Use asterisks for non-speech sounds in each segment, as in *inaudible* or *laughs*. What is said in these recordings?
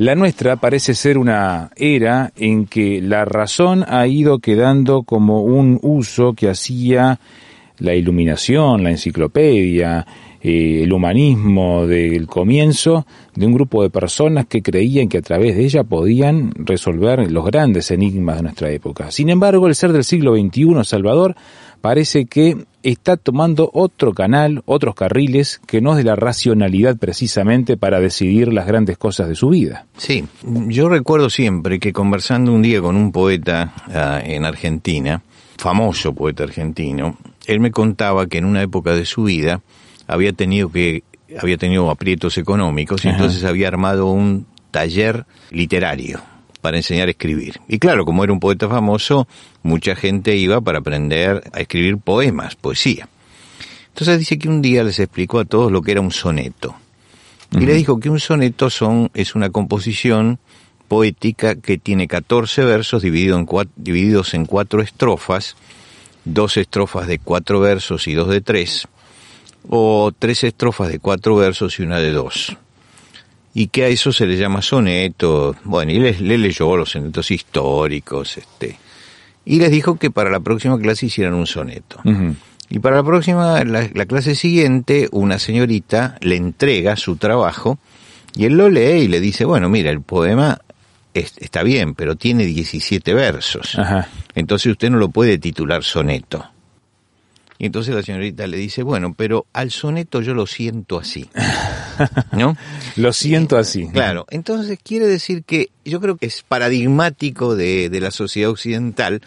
La nuestra parece ser una era en que la razón ha ido quedando como un uso que hacía la iluminación, la enciclopedia, eh, el humanismo del comienzo de un grupo de personas que creían que a través de ella podían resolver los grandes enigmas de nuestra época. Sin embargo, el ser del siglo XXI, Salvador, parece que está tomando otro canal, otros carriles, que no es de la racionalidad precisamente para decidir las grandes cosas de su vida. Sí, yo recuerdo siempre que conversando un día con un poeta ah, en Argentina, famoso poeta argentino, él me contaba que en una época de su vida había tenido que había tenido aprietos económicos y entonces había armado un taller literario para enseñar a escribir. Y claro, como era un poeta famoso, mucha gente iba para aprender a escribir poemas, poesía. Entonces dice que un día les explicó a todos lo que era un soneto. Y le dijo que un soneto son, es una composición poética que tiene 14 versos dividido en divididos en cuatro estrofas, dos estrofas de cuatro versos y dos de tres, o tres estrofas de cuatro versos y una de dos y que a eso se le llama soneto. Bueno, y le, leyó los sonetos históricos, este, y les dijo que para la próxima clase hicieran un soneto. Y para la próxima, la, clase siguiente, una señorita le entrega su trabajo y él lo lee y le dice, bueno, mira, el poema está bien, pero tiene 17 versos. Entonces usted no lo puede titular soneto. Y entonces la señorita le dice, bueno, pero al soneto yo lo siento así. *laughs* ¿No? lo siento así. Claro, entonces quiere decir que yo creo que es paradigmático de, la sociedad occidental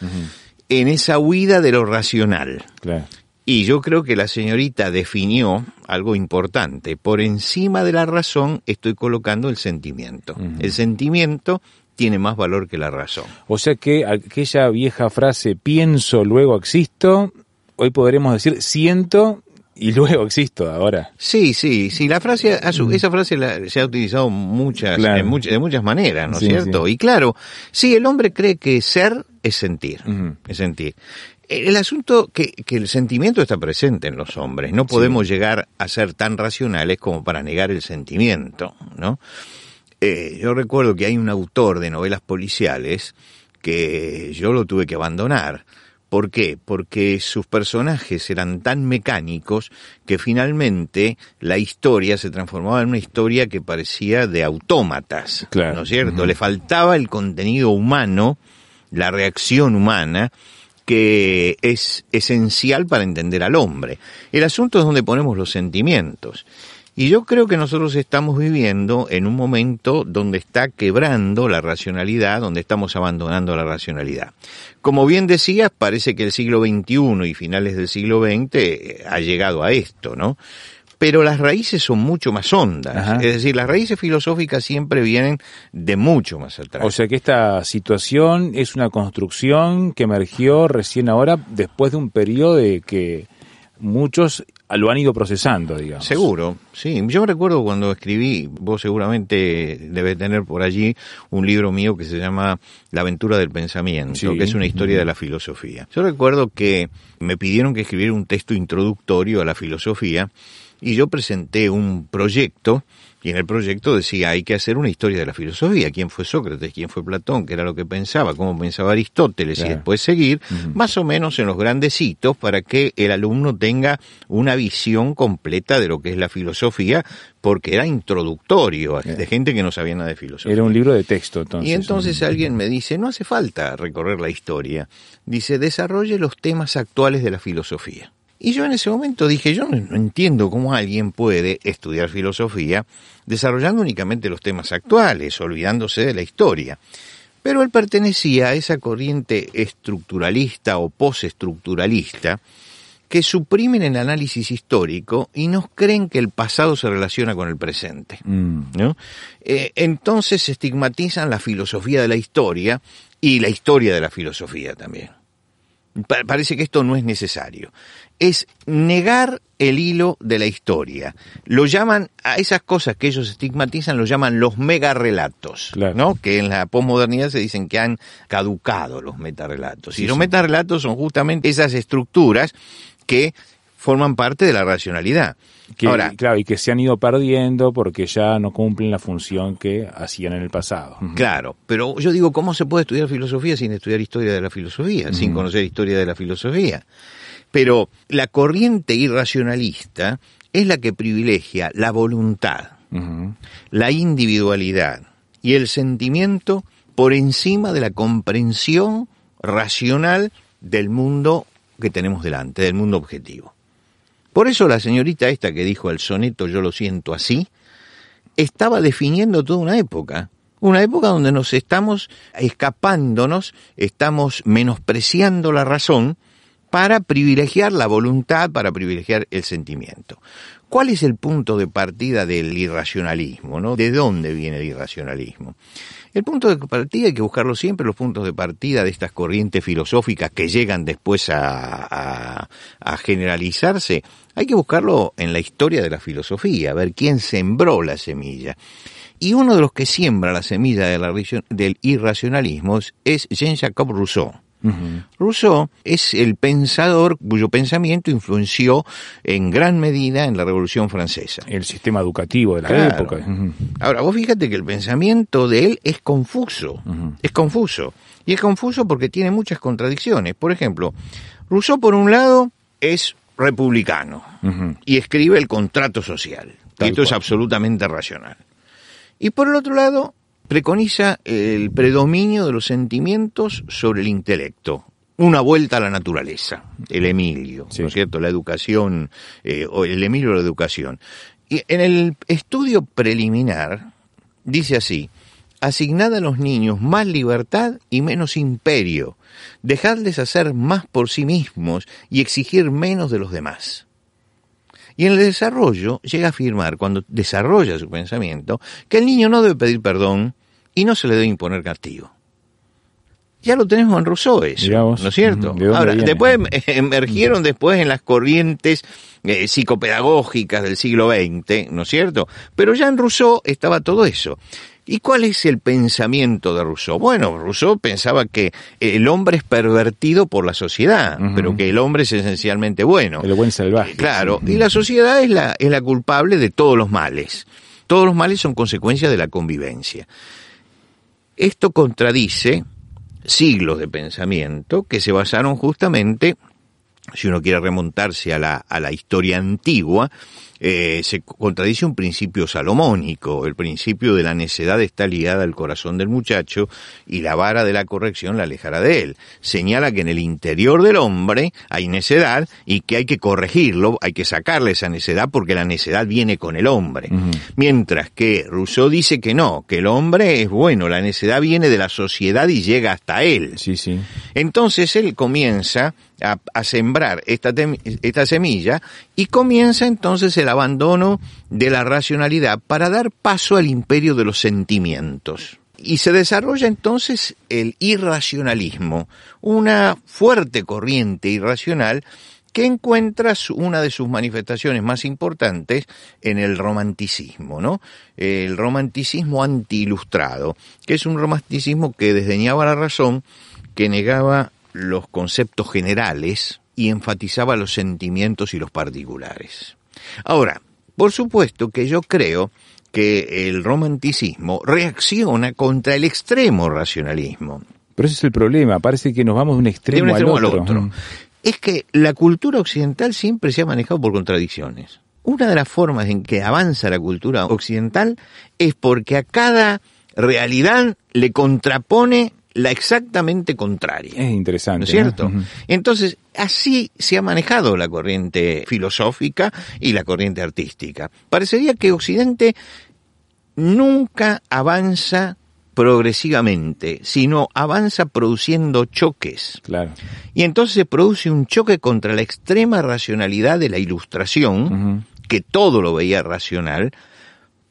en esa huida de lo racional. Y yo creo que la señorita definió algo importante. Por encima de la razón estoy colocando el sentimiento. El sentimiento tiene más valor que la razón. O sea que aquella vieja frase pienso, luego existo, hoy podremos decir siento y *laughs* luego existo ahora. Sí, sí, sí, la frase, esa frase se ha utilizado muchas, de muchas maneras, ¿no es cierto? Y claro, sí, el hombre cree que ser es sentir, es sentir. El asunto que, que el sentimiento está presente en los hombres, no podemos llegar a ser tan racionales como para negar el sentimiento, ¿no? Eh, yo recuerdo que hay un autor de novelas policiales que yo lo tuve que abandonar, ¿Por qué? Porque sus personajes eran tan mecánicos que finalmente la historia se transformaba en una historia que parecía de autómatas, ¿no es cierto? Le faltaba el contenido humano, la reacción humana, que es esencial para entender al hombre. El asunto es donde ponemos los sentimientos. Y yo creo que nosotros estamos viviendo en un momento donde está quebrando la racionalidad, donde estamos abandonando la racionalidad. Como bien decías, parece que el siglo XXI y finales del siglo XX eh, ha llegado a esto, ¿no? Pero las raíces son mucho más hondas. Es decir, las raíces filosóficas siempre vienen de mucho más atrás. O sea que esta situación es una construcción que emergió recién ahora después de un periodo de que muchos lo han ido procesando, digamos. Seguro, sí. Yo recuerdo cuando escribí, vos seguramente debes tener por allí un libro mío que se llama La aventura del pensamiento, que es una historia de la filosofía. Yo recuerdo que me pidieron que escribiera un texto introductorio a la filosofía y yo presenté un proyecto y en el proyecto decía, hay que hacer una historia de la filosofía, quién fue Sócrates, quién fue Platón, qué era lo que pensaba, cómo pensaba Aristóteles, y después seguir más o menos en los grandes hitos para que el alumno tenga una visión completa de lo que es la filosofía, porque era introductorio de gente que no sabía nada de filosofía. Era un libro de texto, entonces. Y entonces alguien me dice, no hace falta recorrer la historia, dice, desarrolle los temas actuales de la filosofía. Y yo en ese momento dije, yo no, entiendo cómo alguien puede estudiar filosofía desarrollando únicamente los temas actuales, olvidándose de la historia. Pero él pertenecía a esa corriente estructuralista o postestructuralista que suprimen el análisis histórico y nos creen que el pasado se relaciona con el presente. Mm. ¿no? Eh, entonces estigmatizan la filosofía de la historia y la historia de la filosofía también. Pa- parece que esto no es necesario. Es negar el hilo de la historia. Lo llaman, a esas cosas que ellos estigmatizan, lo llaman los megarrelatos, Claro. ¿no? Que en la posmodernidad se dicen que han caducado los metarrelatos. Sí, y los sí. metarrelatos son justamente esas estructuras que forman parte de la racionalidad. Que, Ahora, claro, y que se han ido perdiendo porque ya no cumplen la función que hacían en el pasado. Claro, pero yo digo, ¿cómo se puede estudiar filosofía sin estudiar historia de la filosofía, sin conocer historia de la filosofía? Pero la corriente irracionalista es la que privilegia la voluntad, la individualidad y el sentimiento por encima de la comprensión racional del mundo que tenemos delante, del mundo objetivo. Por eso la señorita esta que dijo el soneto Yo lo siento así, estaba definiendo toda una época. Una época donde nos estamos escapándonos, estamos menospreciando la razón para privilegiar la voluntad, para privilegiar el sentimiento. ¿Cuál es el punto de partida del irracionalismo? ¿De dónde viene el irracionalismo? El punto de partida hay que buscarlo siempre, los puntos de partida de estas corrientes filosóficas que llegan después a, a- generalizarse, hay que buscarlo en la historia de la filosofía, a ver quién sembró la semilla. Y uno de los que siembra la semilla del irracionalismo es Jean-Jacques Rousseau. Rousseau es el pensador cuyo pensamiento influenció en gran medida en la Revolución Francesa. El sistema educativo de la Claro. época. Ahora, vos fíjate que el pensamiento de él es confuso, es confuso. Y es confuso porque tiene muchas contradicciones. Por ejemplo, Rousseau, por un lado, es republicano y escribe el contrato social. Tal y esto es absolutamente racional. Y por el otro lado, preconiza el predominio de los sentimientos sobre el intelecto. Una vuelta a la naturaleza, el Emilio, Sí. ¿no es cierto? La educación, eh, o el Emilio de la educación. Y en el estudio preliminar, dice así, asignad a los niños más libertad y menos imperio, dejadles hacer más por sí mismos y exigir menos de los demás. Y en el desarrollo llega a afirmar, cuando desarrolla su pensamiento, que el niño no debe pedir perdón y no se le debe imponer castigo. Ya lo tenemos en Rousseau eso, vos. ¿no es cierto? Ujú. ¿De dónde Ahora, viene? después em- emergieron después en las corrientes eh, psicopedagógicas del siglo XX, ¿no es cierto? Pero ya en Rousseau estaba todo eso. ¿Y cuál es el pensamiento de Rousseau? Bueno, Rousseau pensaba que el hombre es pervertido por la sociedad, pero que el hombre es esencialmente bueno. El buen salvaje. Claro, y la sociedad es la, es la culpable de todos los males. Todos los males son consecuencia de la convivencia. Esto contradice siglos de pensamiento que se basaron justamente, si uno quiere remontarse a la, a la historia antigua, eh, se contradice un principio salomónico. El principio de la necedad está ligada al corazón del muchacho y la vara de la corrección la alejará de él. Señala que en el interior del hombre hay necedad y que hay que corregirlo, hay que sacarle esa necedad porque la necedad viene con el hombre. Mientras que Rousseau dice que no, que el hombre es bueno, la necedad viene de la sociedad y llega hasta él. Sí, sí. Entonces él comienza a, a sembrar esta, esta semilla y comienza entonces el abandono de la racionalidad para dar paso al imperio de los sentimientos. Y se desarrolla entonces el irracionalismo, una fuerte corriente irracional que encuentra una de sus manifestaciones más importantes en el romanticismo, ¿no? El romanticismo antiilustrado, que es un romanticismo que desdeñaba la razón, que negaba los conceptos generales y enfatizaba los sentimientos y los particulares. Ahora, por supuesto que yo creo que el romanticismo reacciona contra el extremo racionalismo. Pero ese es el problema. Parece que nos vamos de un De extremo, un extremo al al otro. Es que la cultura occidental siempre se ha manejado por contradicciones. Una de las formas en que avanza la cultura occidental es porque a cada realidad le contrapone la exactamente contraria. Es interesante. ¿No es cierto? Entonces, así se ha manejado la corriente filosófica y la corriente artística. Parecería que Occidente nunca avanza progresivamente, sino avanza produciendo choques. Claro. Y entonces se produce un choque contra la extrema racionalidad de la ilustración, que todo lo veía racional,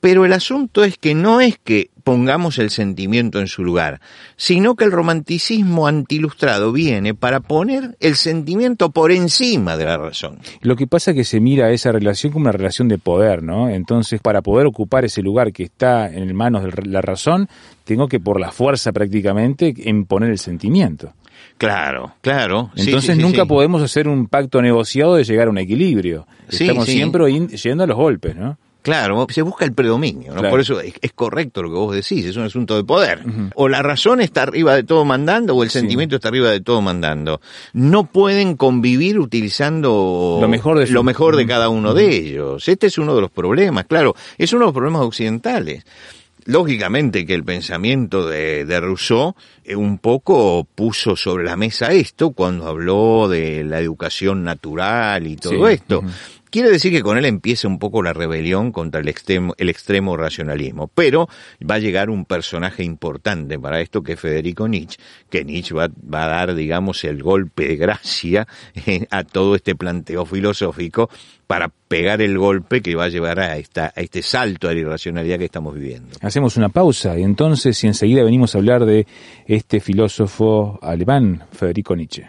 pero el asunto es que no es que pongamos el sentimiento en su lugar, sino que el romanticismo antilustrado viene para poner el sentimiento por encima de la razón. Lo que pasa es que se mira esa relación como una relación de poder, ¿no? Entonces, para poder ocupar ese lugar que está en manos de la razón, tengo que por la fuerza prácticamente imponer el sentimiento. Claro, claro. Entonces nunca podemos hacer un pacto negociado de llegar a un equilibrio. Estamos siempre yendo a los golpes, ¿no? Claro, se busca el predominio, ¿no? Por eso es, correcto lo que vos decís, es un asunto de poder. O la razón está arriba de todo mandando o el sentimiento está arriba de todo mandando. No pueden convivir utilizando lo mejor de, lo mejor de cada uno de ellos. Este es uno de los problemas, claro, es uno de los problemas occidentales. Lógicamente que el pensamiento de, de Rousseau eh, un poco puso sobre la mesa esto cuando habló de la educación natural y todo esto. Quiere decir que con él empieza un poco la rebelión contra el extremo, el extremo racionalismo, pero va a llegar un personaje importante para esto que es Federico Nietzsche, que Nietzsche va, a dar, digamos, el golpe de gracia eh, a todo este planteo filosófico para pegar el golpe que va a llevar a, esta, a este salto a la irracionalidad que estamos viviendo. Hacemos una pausa y entonces y enseguida venimos a hablar de este filósofo alemán, Federico Nietzsche.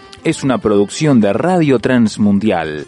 es una producción de Radio Transmundial.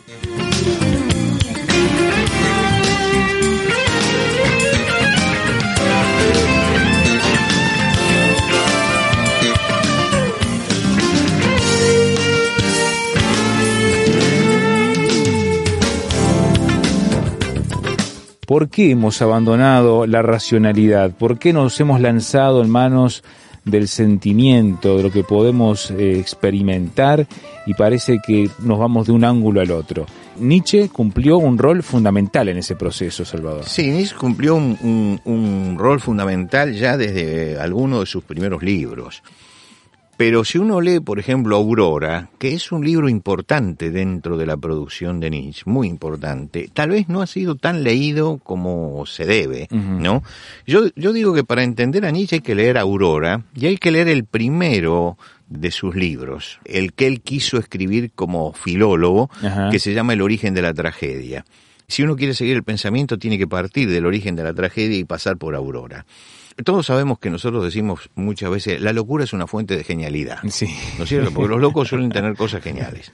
¿Por qué hemos abandonado la racionalidad? ¿Por qué nos hemos lanzado en manos del sentimiento, de lo que podemos eh, experimentar y parece que nos vamos de un ángulo al otro. Nietzsche cumplió un rol fundamental en ese proceso, Salvador. Sí, Nietzsche cumplió un, un rol fundamental ya desde algunos de sus primeros libros. Pero si uno lee, por ejemplo, Aurora, que es un libro importante dentro de la producción de Nietzsche, muy importante, tal vez no ha sido tan leído como se debe, ¿no? Yo, yo digo que para entender a Nietzsche hay que leer Aurora y hay que leer el primero de sus libros, el que él quiso escribir como filólogo, que se llama El origen de la tragedia. Si uno quiere seguir el pensamiento, tiene que partir del origen de la tragedia y pasar por Aurora. Todos sabemos que nosotros decimos muchas veces, la locura es una fuente de genialidad. Sí. ¿No es cierto? Porque los locos suelen tener cosas geniales.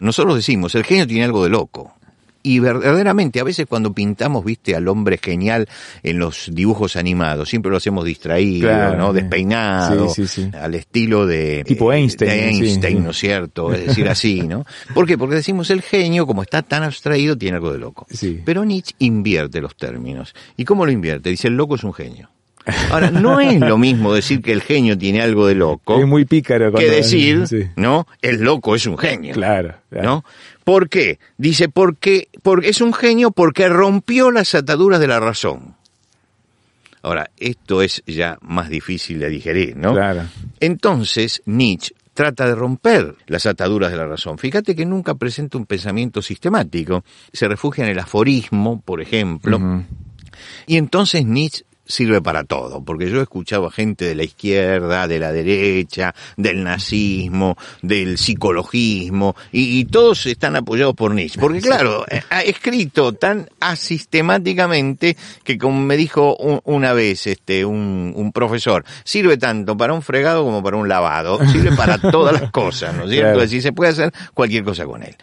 Nosotros decimos, el genio tiene algo de loco. Y verdaderamente, a veces cuando pintamos, viste, al hombre genial en los dibujos animados, siempre lo hacemos distraído, ¿no? Despeinado, al estilo de... Tipo Einstein. De Einstein, ¿no es cierto? Es decir, así, ¿no? ¿Por qué? Porque decimos el genio, como está tan abstraído, tiene algo de loco. Pero Nietzsche invierte los términos. ¿Y cómo lo invierte? Dice, el loco es un genio. Ahora, no es lo mismo decir que el genio tiene algo de loco. Es muy pícaro. Que decir, ¿no? El loco es un genio. Claro, ¿No? ¿Por qué? Dice, porque, porque es un genio porque rompió las ataduras de la razón. Ahora, esto es ya más difícil de digerir, ¿no? Claro. Entonces, Nietzsche trata de romper las ataduras de la razón. Fíjate que nunca presenta un pensamiento sistemático. Se refugia en el aforismo, por ejemplo. Y entonces Nietzsche sirve para todo, porque yo he escuchado a gente de la izquierda, de la derecha, del nazismo, del psicologismo, y, todos están apoyados por Nietzsche. Porque claro, ha escrito tan asistemáticamente que como me dijo una vez este un, un, profesor, sirve tanto para un fregado como para un lavado, sirve para *laughs* todas las cosas, ¿no es cierto? Es decir, se puede hacer cualquier cosa con él.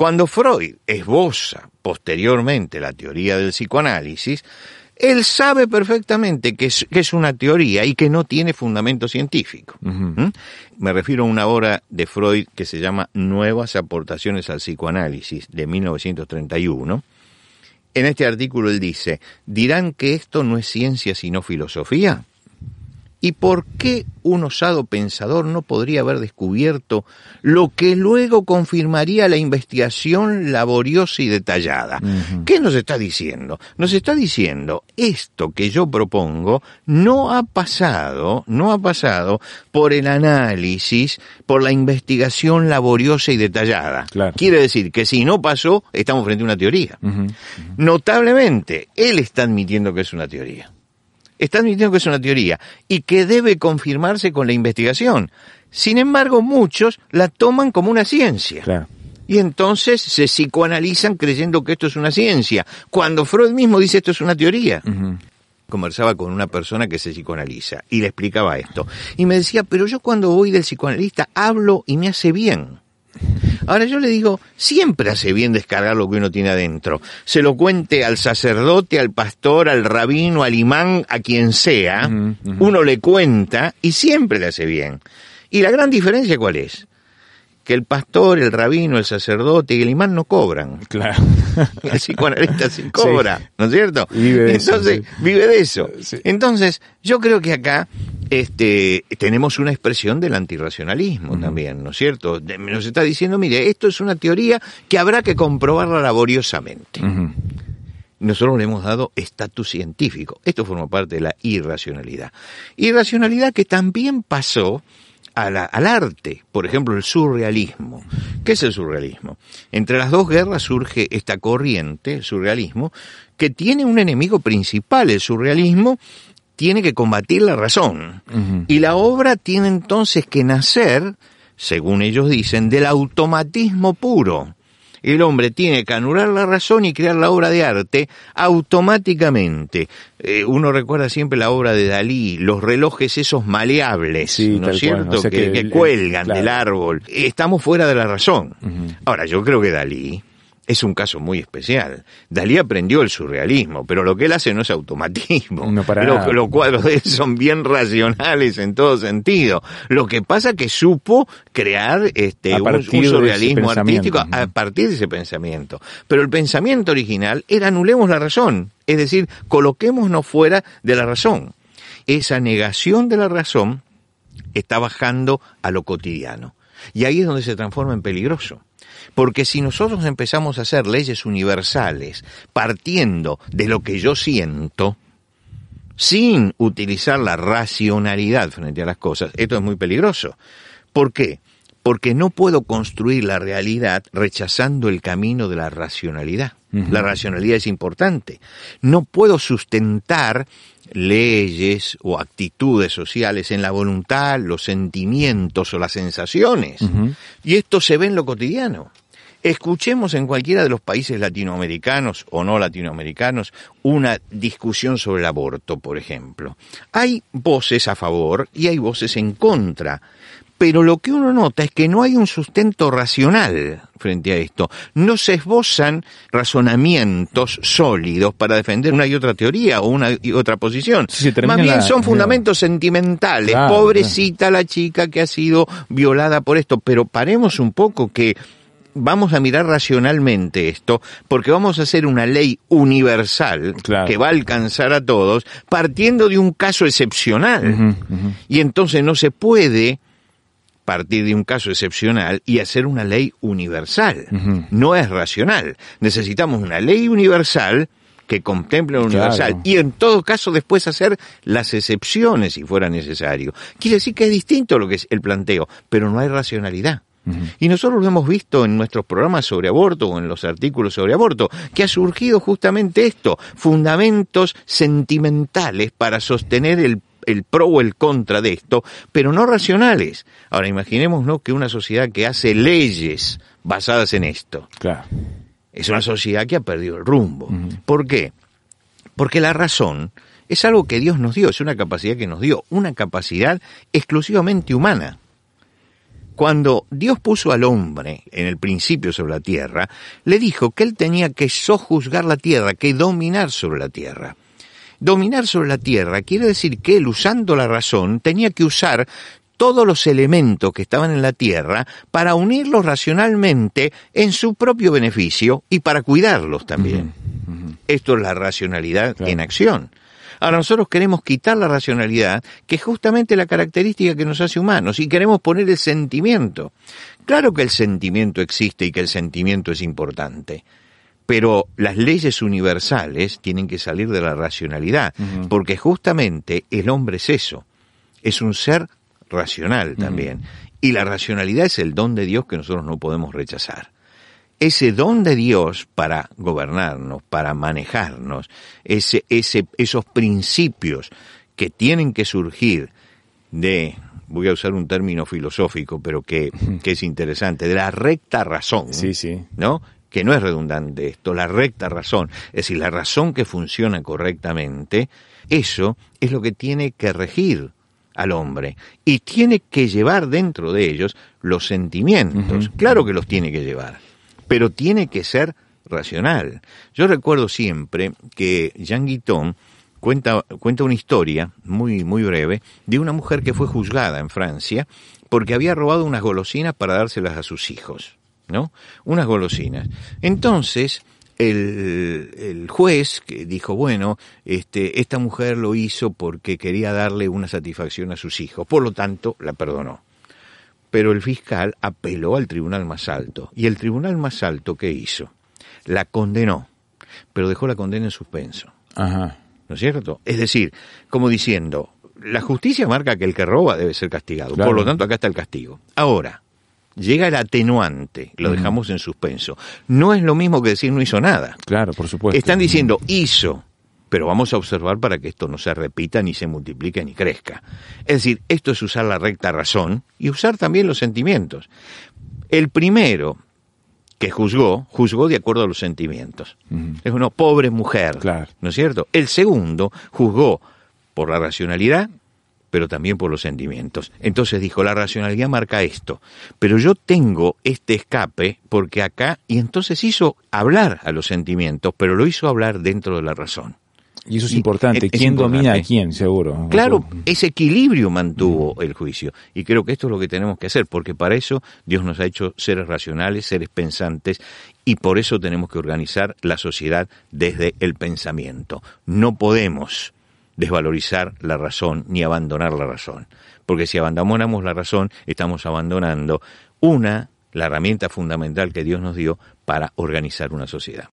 Cuando Freud esboza posteriormente la teoría del psicoanálisis, él sabe perfectamente que es, una teoría y que no tiene fundamento científico. ¿Mm? Me refiero a una obra de Freud que se llama Nuevas aportaciones al psicoanálisis de 1931 en este artículo él dice, ¿dirán que esto no es ciencia sino filosofía? ¿Y por qué un osado pensador no podría haber descubierto lo que luego confirmaría la investigación laboriosa y detallada? ¿Qué nos está diciendo? Nos está diciendo, esto que yo propongo no ha pasado, no ha pasado por el análisis, por la investigación laboriosa y detallada. Quiere decir que si no pasó, estamos frente a una teoría. Notablemente, él está admitiendo que es una teoría está admitiendo que es una teoría y que debe confirmarse con la investigación. Sin embargo, muchos la toman como una ciencia. Y entonces se psicoanalizan creyendo que esto es una ciencia, cuando Freud mismo dice esto es una teoría. Conversaba con una persona que se psicoanaliza y le explicaba esto. Y me decía, pero yo cuando voy del psicoanalista hablo y me hace bien. Ahora yo le digo, siempre hace bien descargar lo que uno tiene adentro. Se lo cuente al sacerdote, al pastor, al rabino, al imán, a quien sea. Uno le cuenta y siempre le hace bien. ¿Y la gran diferencia cuál es? Que el pastor, el rabino, el sacerdote y el imán no cobran. Claro. *laughs* El psicoanalista sí cobra, ¿no es cierto? Entonces, vive de eso. Entonces, yo creo que acá este, tenemos una expresión del antirracionalismo también, ¿no es cierto? Nos está diciendo, mire, esto es una teoría que habrá que comprobarla laboriosamente. Nosotros le hemos dado estatus científico. Esto forma parte de la irracionalidad. Irracionalidad que también pasó al arte, por ejemplo, el surrealismo. ¿Qué es el surrealismo? Entre las dos guerras surge esta corriente, el surrealismo, que tiene un enemigo principal. El surrealismo tiene que combatir la razón. Y la obra tiene entonces que nacer, según ellos dicen, del automatismo puro el hombre tiene que anular la razón y crear la obra de arte automáticamente. Eh, uno recuerda siempre la obra de Dalí, los relojes esos maleables, ¿no es cierto? que, cuelgan del árbol. Estamos fuera de la razón. Ahora, yo creo que Dalí es un caso muy especial. Dalí aprendió el surrealismo, pero lo que él hace no es automatismo. No para Los cuadros de él son bien racionales en todo sentido. Lo que pasa que supo crear este, un, surrealismo artístico a partir de ese pensamiento. Pero el pensamiento original era anulemos la razón, es decir, coloquémonos fuera de la razón. Esa negación de la razón está bajando a lo cotidiano. Y ahí es donde se transforma en peligroso porque si nosotros empezamos a hacer leyes universales partiendo de lo que yo siento, sin utilizar la racionalidad frente a las cosas, esto es muy peligroso. ¿Por qué? Porque no puedo construir la realidad rechazando el camino de la racionalidad. La racionalidad es importante. No puedo sustentar leyes o actitudes sociales en la voluntad, los sentimientos o las sensaciones. Y esto se ve en lo cotidiano. Escuchemos en cualquiera de los países latinoamericanos o no latinoamericanos una discusión sobre el aborto, por ejemplo. Hay voces a favor y hay voces en contra pero lo que uno nota es que no hay un sustento racional frente a esto. No se esbozan razonamientos sólidos para defender una y otra teoría o una y otra posición. Más bien son fundamentos sentimentales. Pobrecita la chica que ha sido violada por esto. Pero paremos un poco que vamos a mirar racionalmente esto, porque vamos a hacer una ley universal que va a alcanzar a todos, partiendo de un caso excepcional. Y entonces no se puede partir de un caso excepcional y hacer una ley universal. No es racional. Necesitamos una ley universal que contemple lo universal y en todo caso después hacer las excepciones si fuera necesario. Quiere decir que es distinto lo que es el planteo, pero no hay racionalidad. Y nosotros lo hemos visto en nuestros programas sobre aborto o en los artículos sobre aborto, que ha surgido justamente esto, fundamentos sentimentales para sostener el el pro o el contra de esto, pero no racionales. Ahora imaginemos ¿no? que una sociedad que hace leyes basadas en esto claro. es una sociedad que ha perdido el rumbo. ¿Por qué? Porque la razón es algo que Dios nos dio, es una capacidad que nos dio, una capacidad exclusivamente humana. Cuando Dios puso al hombre en el principio sobre la tierra, le dijo que él tenía que sojuzgar la tierra, que dominar sobre la tierra. Dominar sobre la tierra quiere decir que él, usando la razón, tenía que usar todos los elementos que estaban en la tierra para unirlos racionalmente en su propio beneficio y para cuidarlos también. Esto es la racionalidad en acción. Ahora nosotros queremos quitar la racionalidad, que es justamente la característica que nos hace humanos, y queremos poner el sentimiento. Claro que el sentimiento existe y que el sentimiento es importante, pero las leyes universales tienen que salir de la racionalidad, porque justamente el hombre es eso, es un ser racional también, y la racionalidad es el don de Dios que nosotros no podemos rechazar ese don de Dios para gobernarnos, para manejarnos, ese, ese, esos principios que tienen que surgir de, voy a usar un término filosófico, pero que, que es interesante, de la recta razón. Sí, sí. ¿No? Que no es redundante esto, la recta razón. Es decir, la razón que funciona correctamente, eso es lo que tiene que regir al hombre y tiene que llevar dentro de ellos los sentimientos. Claro que los tiene que llevar pero tiene que ser racional. Yo recuerdo siempre que Jean Guiton cuenta, cuenta una historia muy, muy breve de una mujer que fue juzgada en Francia porque había robado unas golosinas para dárselas a sus hijos, ¿no? Unas golosinas. Entonces, el, el, juez que dijo, bueno, este, esta mujer lo hizo porque quería darle una satisfacción a sus hijos, por lo tanto la perdonó pero el fiscal apeló al tribunal más alto. ¿Y el tribunal más alto qué hizo? La condenó, pero dejó la condena en suspenso. Ajá. ¿No es cierto? Es decir, como diciendo, la justicia marca que el que roba debe ser castigado. Por lo tanto, acá está el castigo. Ahora, llega el atenuante, lo dejamos en suspenso. No es lo mismo que decir no hizo nada. Claro, por supuesto. Están diciendo hizo, pero vamos a observar para que esto no se repita, ni se multiplique, ni crezca. Es decir, esto es usar la recta razón y usar también los sentimientos. El primero que juzgó, juzgó de acuerdo a los sentimientos. Es una pobre mujer, ¿no es cierto? El segundo juzgó por la racionalidad, pero también por los sentimientos. Entonces dijo, la racionalidad marca esto, pero yo tengo este escape porque acá, y entonces hizo hablar a los sentimientos, pero lo hizo hablar dentro de la razón. Y eso es importante. ¿Quién domina a quién, seguro? Claro, ese equilibrio mantuvo el juicio. Y creo que esto es lo que tenemos que hacer, porque para eso Dios nos ha hecho seres racionales, seres pensantes, y por eso tenemos que organizar la sociedad desde el pensamiento. No podemos desvalorizar la razón ni abandonar la razón. Porque si abandonamos la razón, estamos abandonando una, la herramienta fundamental que Dios nos dio para organizar una sociedad.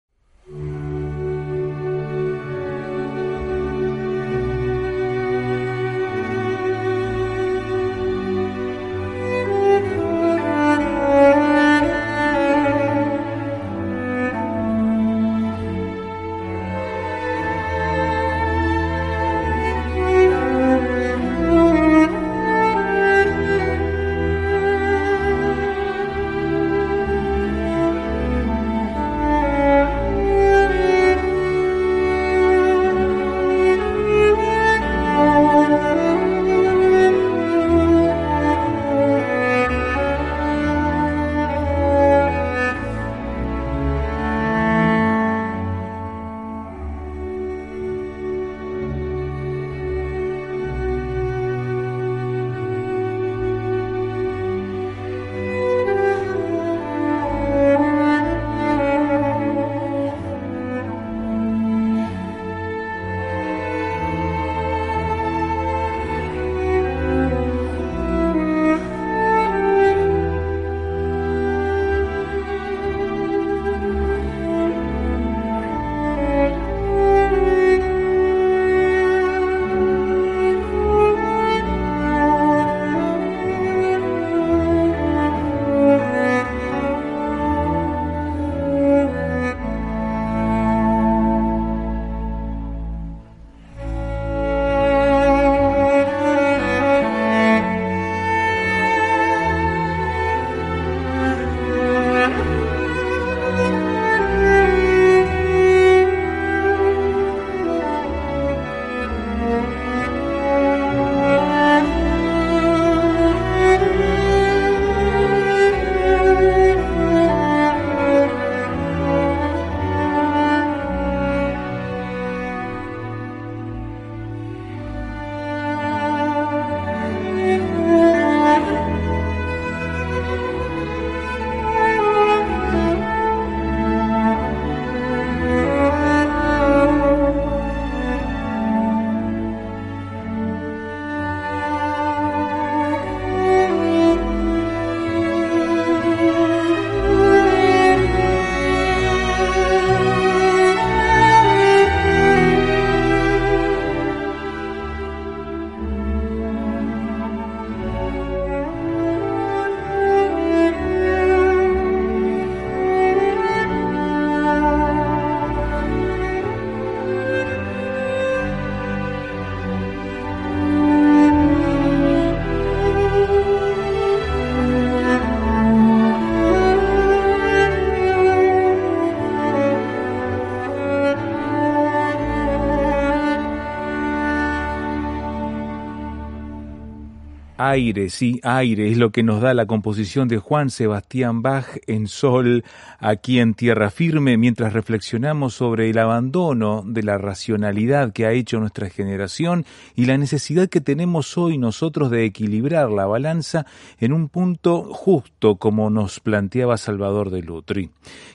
Aire, sí, aire es lo que nos da la composición de Juan Sebastián Bach en Sol, aquí en Tierra Firme, mientras reflexionamos sobre el abandono de la racionalidad que ha hecho nuestra generación y la necesidad que tenemos hoy nosotros de equilibrar la balanza en un punto justo como nos planteaba Salvador de Lutri.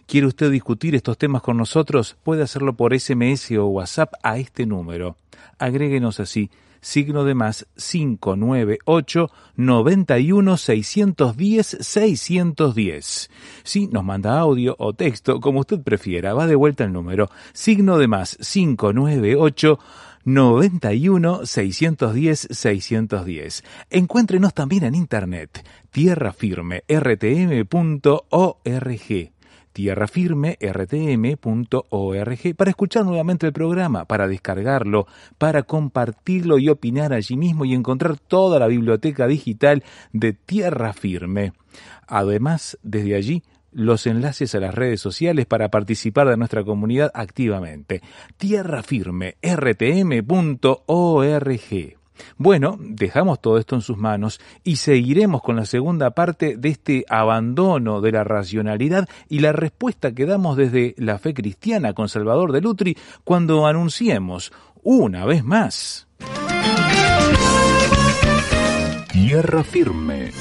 ¿Quiere usted discutir estos temas con nosotros? Puede hacerlo por SMS o WhatsApp a este número. Agréguenos así signo de más 598 91 610 610. Si nos manda audio o texto, como usted prefiera, va de vuelta el número, signo de más 598 91 610 610. Encuéntrenos también en internet tierrafirme.rtm.org tierrafirme.rtm.org para escuchar nuevamente el programa, para descargarlo, para compartirlo y opinar allí mismo y encontrar toda la biblioteca digital de Tierra Firme. Además, desde allí los enlaces a las redes sociales para participar de nuestra comunidad activamente. tierrafirme.rtm.org. Bueno, dejamos todo esto en sus manos y seguiremos con la segunda parte de este abandono de la racionalidad y la respuesta que damos desde la fe cristiana con Salvador de Lutri cuando anunciemos una vez más. Tierra firme.